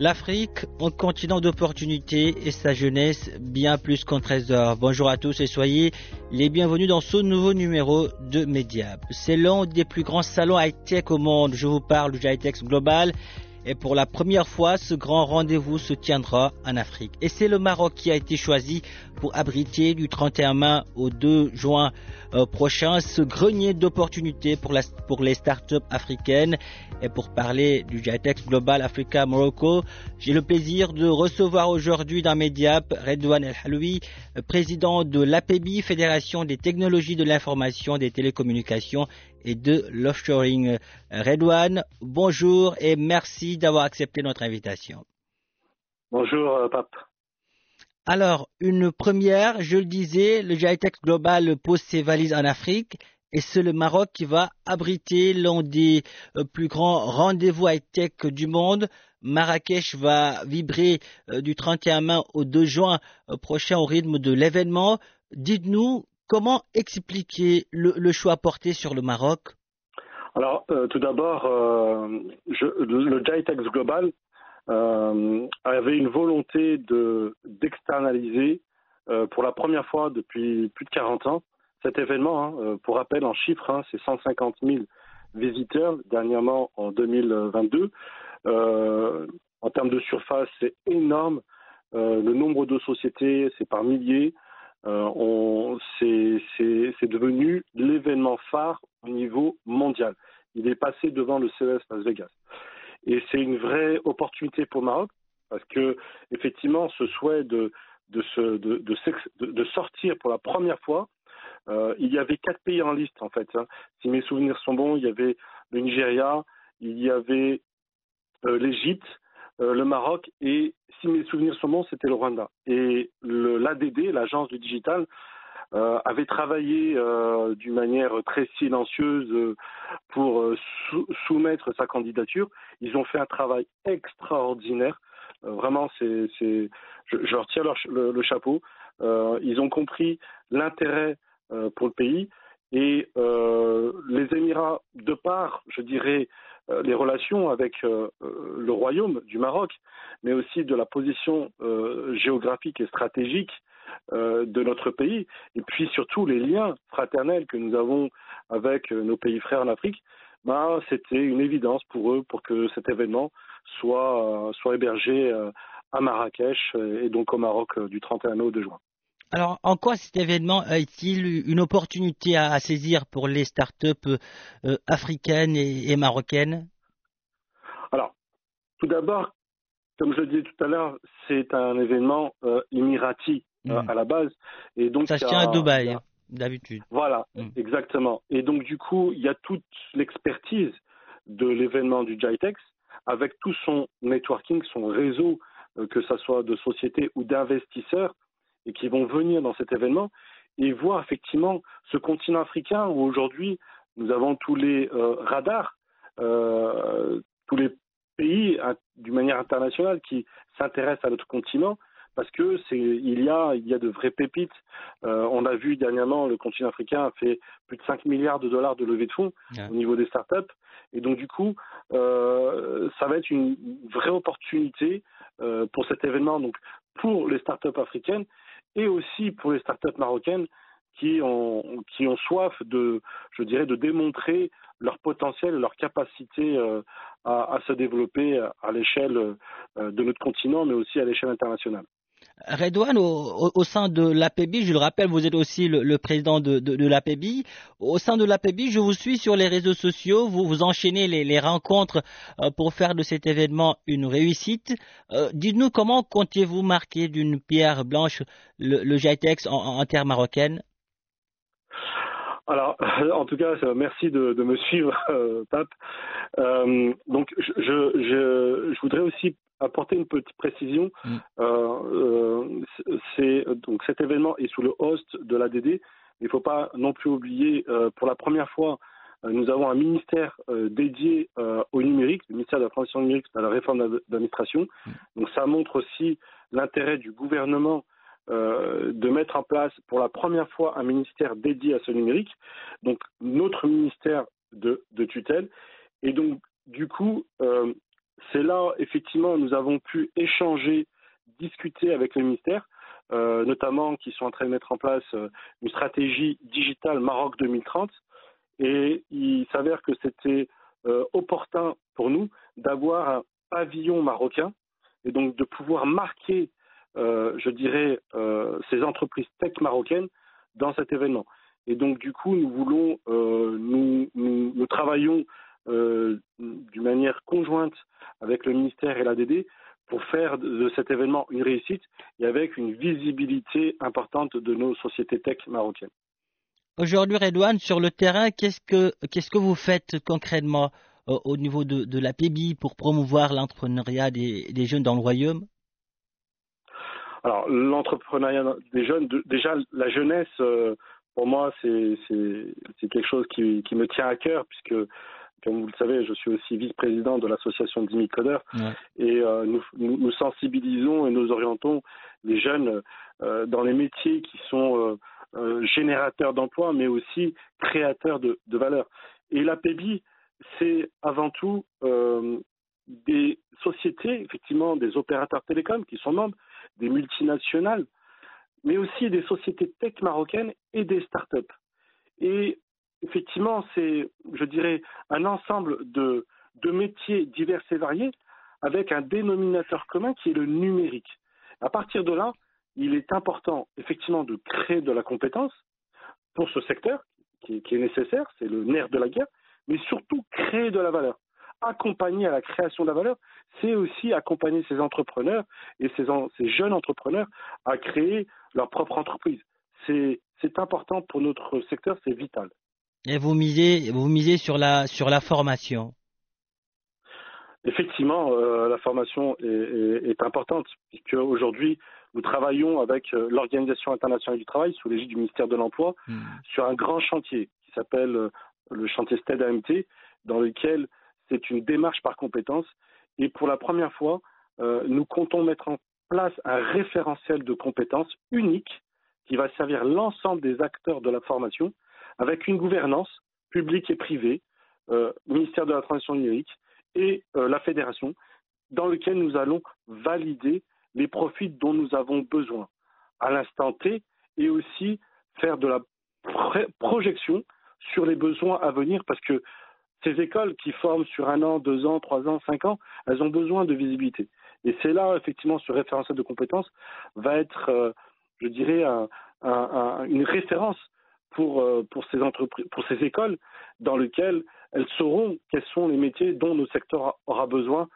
L'Afrique, un continent d'opportunités et sa jeunesse bien plus qu'un trésor. Bonjour à tous et soyez les bienvenus dans ce nouveau numéro de Mediap. C'est l'un des plus grands salons high-tech au monde. Je vous parle du high-tech global. Et pour la première fois, ce grand rendez-vous se tiendra en Afrique. Et c'est le Maroc qui a été choisi pour abriter du 31 mai au 2 juin euh, prochain ce grenier d'opportunités pour, les startups africaines. Et pour parler du GITEX Global Africa Morocco, j'ai le plaisir de recevoir aujourd'hui dans Mediap Redouane El Haloui, euh, président de l'APBI, Fédération des technologies de l'information des télécommunications et de l'offshoring. Redouane, bonjour et merci d'avoir accepté notre invitation. Bonjour, euh, Pape. Alors, une première, je le disais, le GITEX Global pose ses valises en Afrique et c'est le Maroc qui va abriter l'un des euh, plus grands rendez-vous high-tech du monde. Marrakech va vibrer euh, du 31 mai au 2 juin prochain au rythme de l'événement. Dites-nous comment expliquer le, choix porté sur le Maroc? Alors, euh, tout d'abord, euh, le GITEX Global euh, avait une volonté de d'externaliser pour la première fois depuis plus de 40 ans cet événement, hein, pour rappel en chiffres, hein, c'est 150 000 visiteurs dernièrement en 2022. Euh, en termes de surface, c'est énorme. Le nombre de sociétés, c'est par milliers. Euh, c'est devenu l'événement phare au niveau mondial. Il est passé devant le CES Las Vegas. Et c'est une vraie opportunité pour Maroc parce que effectivement, ce souhait de, de, se, de, de sortir pour la première fois euh, il y avait quatre pays en liste en fait. Hein. Si mes souvenirs sont bons, il y avait le Nigeria, il y avait euh, l'Égypte, euh, le Maroc et si mes souvenirs sont bons, c'était le Rwanda. Et l'ADD, l'agence du digital, euh, avait travaillé euh, d'une manière très silencieuse pour sou soumettre sa candidature. Ils ont fait un travail extraordinaire. vraiment, c'est, je, je leur le, le, chapeau. ils ont compris l'intérêt pour le pays. Et euh, les Émirats, de par, je dirais, euh, les relations avec le royaume du Maroc, mais aussi de la position géographique et stratégique de notre pays, et puis surtout les liens fraternels que nous avons avec nos pays frères en Afrique, ben, c'était une évidence pour eux pour que cet événement soit, soit hébergé à Marrakech et donc au Maroc du 31 au 2 juin. Alors, en quoi cet événement est-il une opportunité à, à, saisir pour les startups euh, africaines et, et, marocaines? Alors, tout d'abord, comme je le disais tout à l'heure, c'est un événement euh, émirati mmh. euh, à la base. Et donc, Ça se tient à Dubaï, a... d'habitude. Voilà, mmh. exactement. Et donc, du coup, il y a toute l'expertise de l'événement du GITEX avec tout son networking, son réseau, euh, que ce soit de sociétés ou d'investisseurs et qui vont venir dans cet événement et voir effectivement ce continent africain où aujourd'hui nous avons tous les euh, radars, euh, tous les pays d'une manière internationale qui s'intéressent à notre continent parce que c'est il y a il y a de vraies pépites. Euh, on a vu dernièrement le continent africain a fait plus de 5 milliards de dollars de levée de fonds au niveau des startups. Et donc du coup ça va être une vraie opportunité pour cet événement. Donc pour les startups africaines et aussi pour les startups marocaines qui ont, qui ont soif de, je dirais, de démontrer leur potentiel leur capacité euh, à, à, se développer à l'échelle euh, de notre continent, mais aussi à l'échelle internationale. Redouane, au, sein de l'APB, je le rappelle, vous êtes aussi le, président de, de, l'APB. Au sein de l'APB, je vous suis sur les réseaux sociaux. Vous, vous enchaînez les, rencontres euh, pour faire de cet événement une réussite. Euh, dites-nous comment comptez-vous marquer d'une pierre blanche le, GITEX en, terre marocaine? Alors, en tout cas, merci de, me suivre, Pape. donc, je, voudrais aussi apporter une petite précision. Mm. Euh, euh, c'est donc cet événement est sous le host de l'ADD. Il ne faut pas non plus oublier, euh, pour la première fois, nous avons un ministère dédié au numérique, le ministère de la transition numérique, à la réforme d'administration. Mm. Donc ça montre aussi l'intérêt du gouvernement de mettre en place pour la première fois un ministère dédié à ce numérique, donc notre ministère de, de tutelle. Et donc, du coup, c'est là, effectivement, nous avons pu échanger, discuter avec le ministère, euh, notamment qui sont en train de mettre en place euh, une stratégie digitale Maroc 2030. Et il s'avère que c'était euh, opportun pour nous d'avoir un pavillon marocain et donc de pouvoir marquer, je dirais, ces entreprises tech marocaines dans cet événement. Et donc, du coup, nous voulons, nous, travaillons d'une manière conjointe avec le ministère et l'ADD pour faire de cet événement une réussite et avec une visibilité importante de nos sociétés tech marocaines. Aujourd'hui, Redouane, sur le terrain, qu'est-ce que, qu'est-ce que vous faites concrètement euh, au niveau de, de la PBI pour promouvoir l'entrepreneuriat des, des, jeunes dans le royaume? Alors, l'entrepreneuriat des jeunes, déjà, la jeunesse, euh, pour moi, c'est, quelque chose qui, qui, me tient à cœur, puisque comme vous le savez, je suis aussi vice-président de l'association d'Imicodeurs et euh, nous, nous, sensibilisons et nous orientons les jeunes euh, dans les métiers qui sont euh, générateurs d'emplois, mais aussi créateurs de, de valeur. Et l'APBI, c'est avant tout des sociétés, effectivement, des opérateurs télécoms qui sont membres, des multinationales, mais aussi des sociétés tech marocaines et des startups. Et effectivement, c'est, je dirais, un ensemble de, métiers divers et variés avec un dénominateur commun qui est le numérique. À partir de là, il est important, effectivement, de créer de la compétence pour ce secteur qui, est nécessaire, c'est le nerf de la guerre, mais surtout créer de la valeur. Accompagner à la création de la valeur, c'est aussi accompagner ces entrepreneurs et ces jeunes entrepreneurs à créer leur propre entreprise. C'est important pour notre secteur, c'est vital. Et vous misez, vous misez sur la, sur la formation. Effectivement, euh, la formation est, est, est, importante, puisque aujourd'hui, nous travaillons avec euh, l'Organisation internationale du travail, sous l'égide du ministère de l'Emploi, hmm. sur un grand chantier qui s'appelle euh, le chantier STED AMT, dans lequel c'est une démarche par compétence. Et pour la première fois, nous comptons mettre en place un référentiel de compétences unique qui va servir l'ensemble des acteurs de la formation avec une gouvernance publique et privée, euh, ministère de la Transition numérique et euh, la fédération, dans lequel nous allons valider les profits dont nous avons besoin à l'instant T et aussi faire de la projection sur les besoins à venir parce que ces écoles qui forment sur un an, deux ans, trois ans, cinq ans, elles ont besoin de visibilité. Et c'est là, effectivement, ce référentiel de compétences va être, euh, je dirais, un, un, une référence pour, euh, pour, ces entreprises, pour ces écoles dans lesquelles elles sauront quels sont les métiers dont nos secteurs aura besoin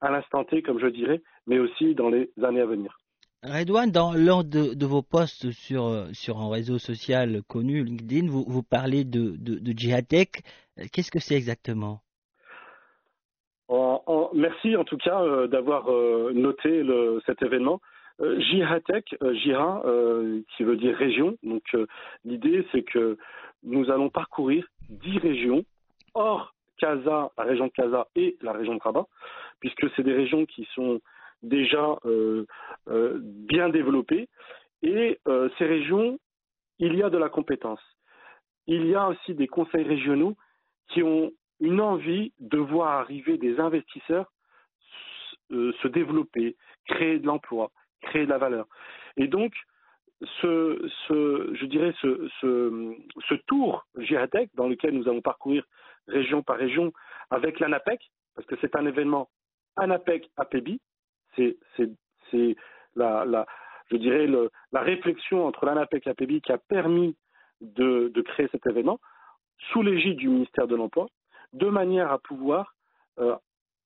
à l'instant T, comme je dirais, mais aussi dans les années à venir. Redouane, dans l'un de, vos posts sur, sur un réseau social connu, LinkedIn, vous, vous parlez de, de, de. Qu'est-ce que c'est exactement? Merci en tout cas euh, d'avoir euh, noté le, cet événement. Euh, Jihatech, euh, Jira, euh, qui veut dire région. Donc l'idée, c'est que nous allons parcourir dix régions hors Casa, la région de Casa et la région de Rabat, puisque c'est des régions qui sont déjà bien développées. Et ces régions, il y a de la compétence. Il y a aussi des conseils régionaux qui ont une envie de voir arriver des investisseurs se développer, créer de l'emploi créer de la valeur. Et donc, ce, ce je dirais, ce, ce, tour Giratec, dans lequel nous allons parcourir région par région avec l'ANAPEC, parce que c'est un événement ANAPEC APEBI, c'est, la, je dirais, la réflexion entre l'ANAPEC et la PBI qui a permis de, de créer cet événement sous l'égide du ministère de l'Emploi, de manière à pouvoir euh,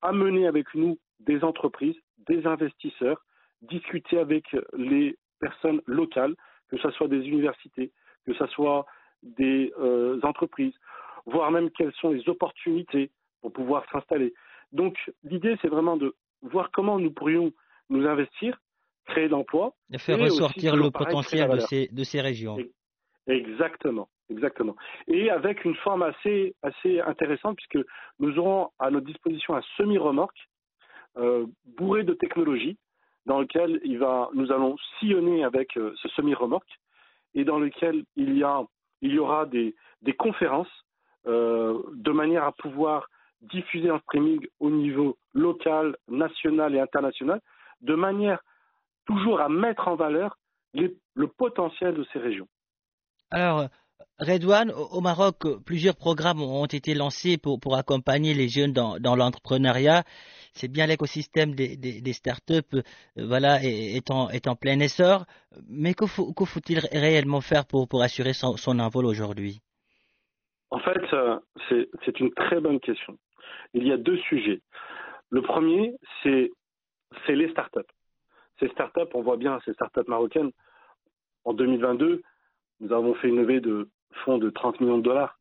amener avec nous des entreprises, des investisseurs, discuter avec les personnes locales, que ce soit des universités, que ce soit des euh, entreprises, voir même quelles sont les opportunités pour pouvoir s'installer. Donc l'idée, c'est vraiment de voir comment nous pourrions nous investir, créer d'emplois. Et faire ressortir le potentiel de ces, de ces régions. Exactement, exactement. Et avec une forme assez, assez intéressante, puisque nous aurons à notre disposition un semi-remorque euh, bourré de technologies, dans lequel nous allons sillonner avec euh, ce semi-remorque, et dans lequel il y, aura des, conférences euh, de manière à pouvoir diffuser en streaming au niveau local, national et international, de manière toujours à mettre en valeur le potentiel de ces régions. Alors, Redouane, au Maroc, plusieurs programmes ont été lancés pour, accompagner les jeunes dans, l'entrepreneuriat. C'est bien l'écosystème des, startups euh, voilà, est, en, est en plein essor. Mais que, faut, il réellement faire pour, pour assurer son, son envol aujourd'hui? En fait, euh, c'est une très bonne question. Il y a deux sujets. Le premier, c'est les startups. Ces startups, on voit bien ces startups marocaines, en 2022, nous avons fait une levée de fonds de 30 millions de dollars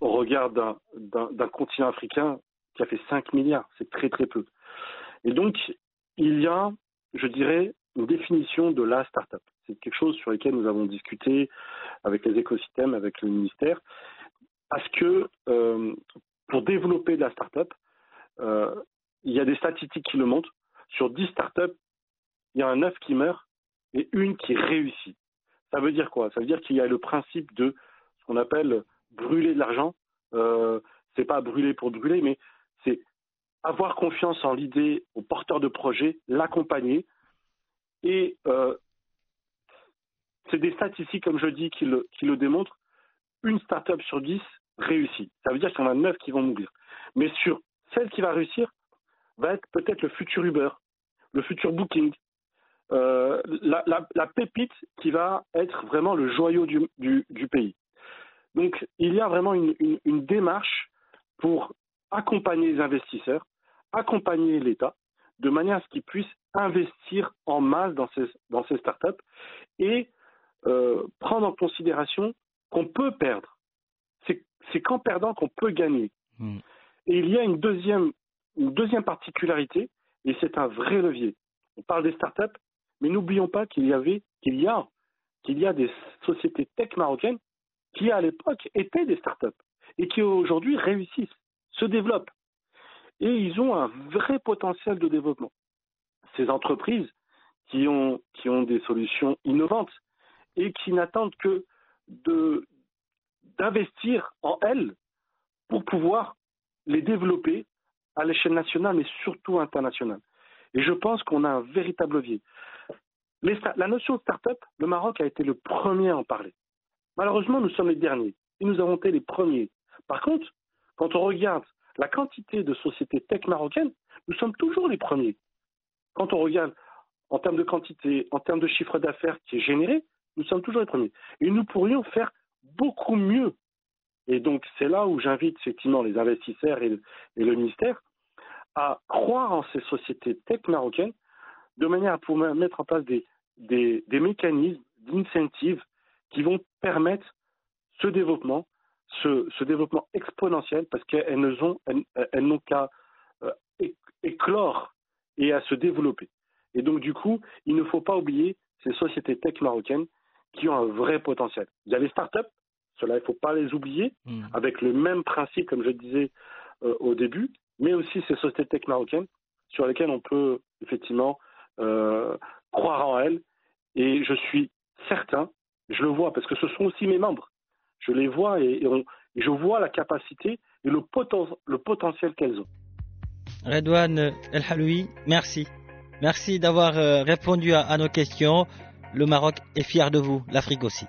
au regard d'un continent africain qui a fait 5 milliards. C'est très très peu. Et donc, il y a, je dirais, une définition de la start-up. C'est quelque chose sur lequel nous avons discuté avec les écosystèmes, avec le ministère, parce que euh, pour développer de la start-up, euh, il y a des statistiques qui le montrent. Sur 10 start-up, il y a un 9 qui meurt et une qui réussit. Ça veut dire quoi? Ça veut dire qu'il y a le principe de ce qu'on appelle brûler de l'argent. Euh, c'est pas brûler pour brûler, mais c'est avoir confiance en l'idée, au porteur de projet, l'accompagner. Et euh, c'est des statistiques, comme je dis, qui le, qui le démontrent. Une start-up sur dix réussit. Ça veut dire qu'il y en a neuf qui vont mourir. Mais sur celle qui va réussir, va être peut-être le futur Uber, le futur Booking, euh, la, la, la, pépite qui va être vraiment le joyau du, du, du pays. Donc il y a vraiment une, une, une, démarche pour accompagner les investisseurs, accompagner l'État, de manière à ce qu'ils puissent investir en masse dans ces, dans ces startups et euh, prendre en considération qu'on peut perdre. C'est qu'en perdant qu'on peut gagner. Mmh. Et il y a une deuxième, une deuxième particularité, et c'est un vrai levier. On parle des startups, mais n'oublions pas qu'il y avait, qu'il y a, qu'il y a des sociétés tech marocaines qui à l'époque étaient des startups et qui aujourd'hui réussissent, se développent. Et ils ont un vrai potentiel de développement. Ces entreprises qui ont, des solutions innovantes et qui n'attendent que d'investir en elles pour pouvoir les développer à l'échelle nationale, mais surtout internationale. Et je pense qu'on a un véritable levier. Les, la notion de start-up, le Maroc a été le premier à en parler. Malheureusement, nous sommes les derniers. Et nous avons été les premiers. Par contre, quand on regarde la quantité de sociétés tech marocaines, nous sommes toujours les premiers. Quand on regarde en termes de quantité, en termes de chiffre d'affaires qui est généré, nous sommes toujours les premiers. Et nous pourrions faire beaucoup mieux. Et donc, c'est là où j'invite effectivement les investisseurs et le ministère à croire en ces sociétés tech marocaines de manière à pouvoir mettre en place des, des, des mécanismes d'incentive qui vont permettre ce développement, ce, ce développement exponentiel, parce qu'elles n'ont elles, elles qu'à euh, éclore et à se développer. Et donc, du coup, il ne faut pas oublier ces sociétés tech marocaines qui ont un vrai potentiel. Il y a les startups, cela, il ne faut pas les oublier, mmh. avec le même principe, comme je disais euh, au début, mais aussi ces sociétés tech marocaines sur lesquelles on peut effectivement euh, croire en elles. Et je suis certain, je le vois, parce que ce sont aussi mes membres. Je les vois et, et, on, et je vois la capacité et le, poten, le potentiel qu'elles ont. Redouane El Haloui, merci. Merci d'avoir euh, répondu à, à nos questions. Le Maroc est fier de vous, l'Afrique aussi.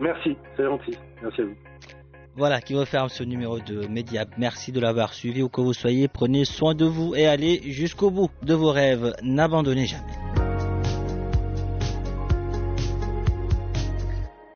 Merci, c'est gentil. Merci à vous. Voilà qui referme ce numéro de Mediap. Merci de l'avoir suivi où que vous soyez. Prenez soin de vous et allez jusqu'au bout de vos rêves. N'abandonnez jamais.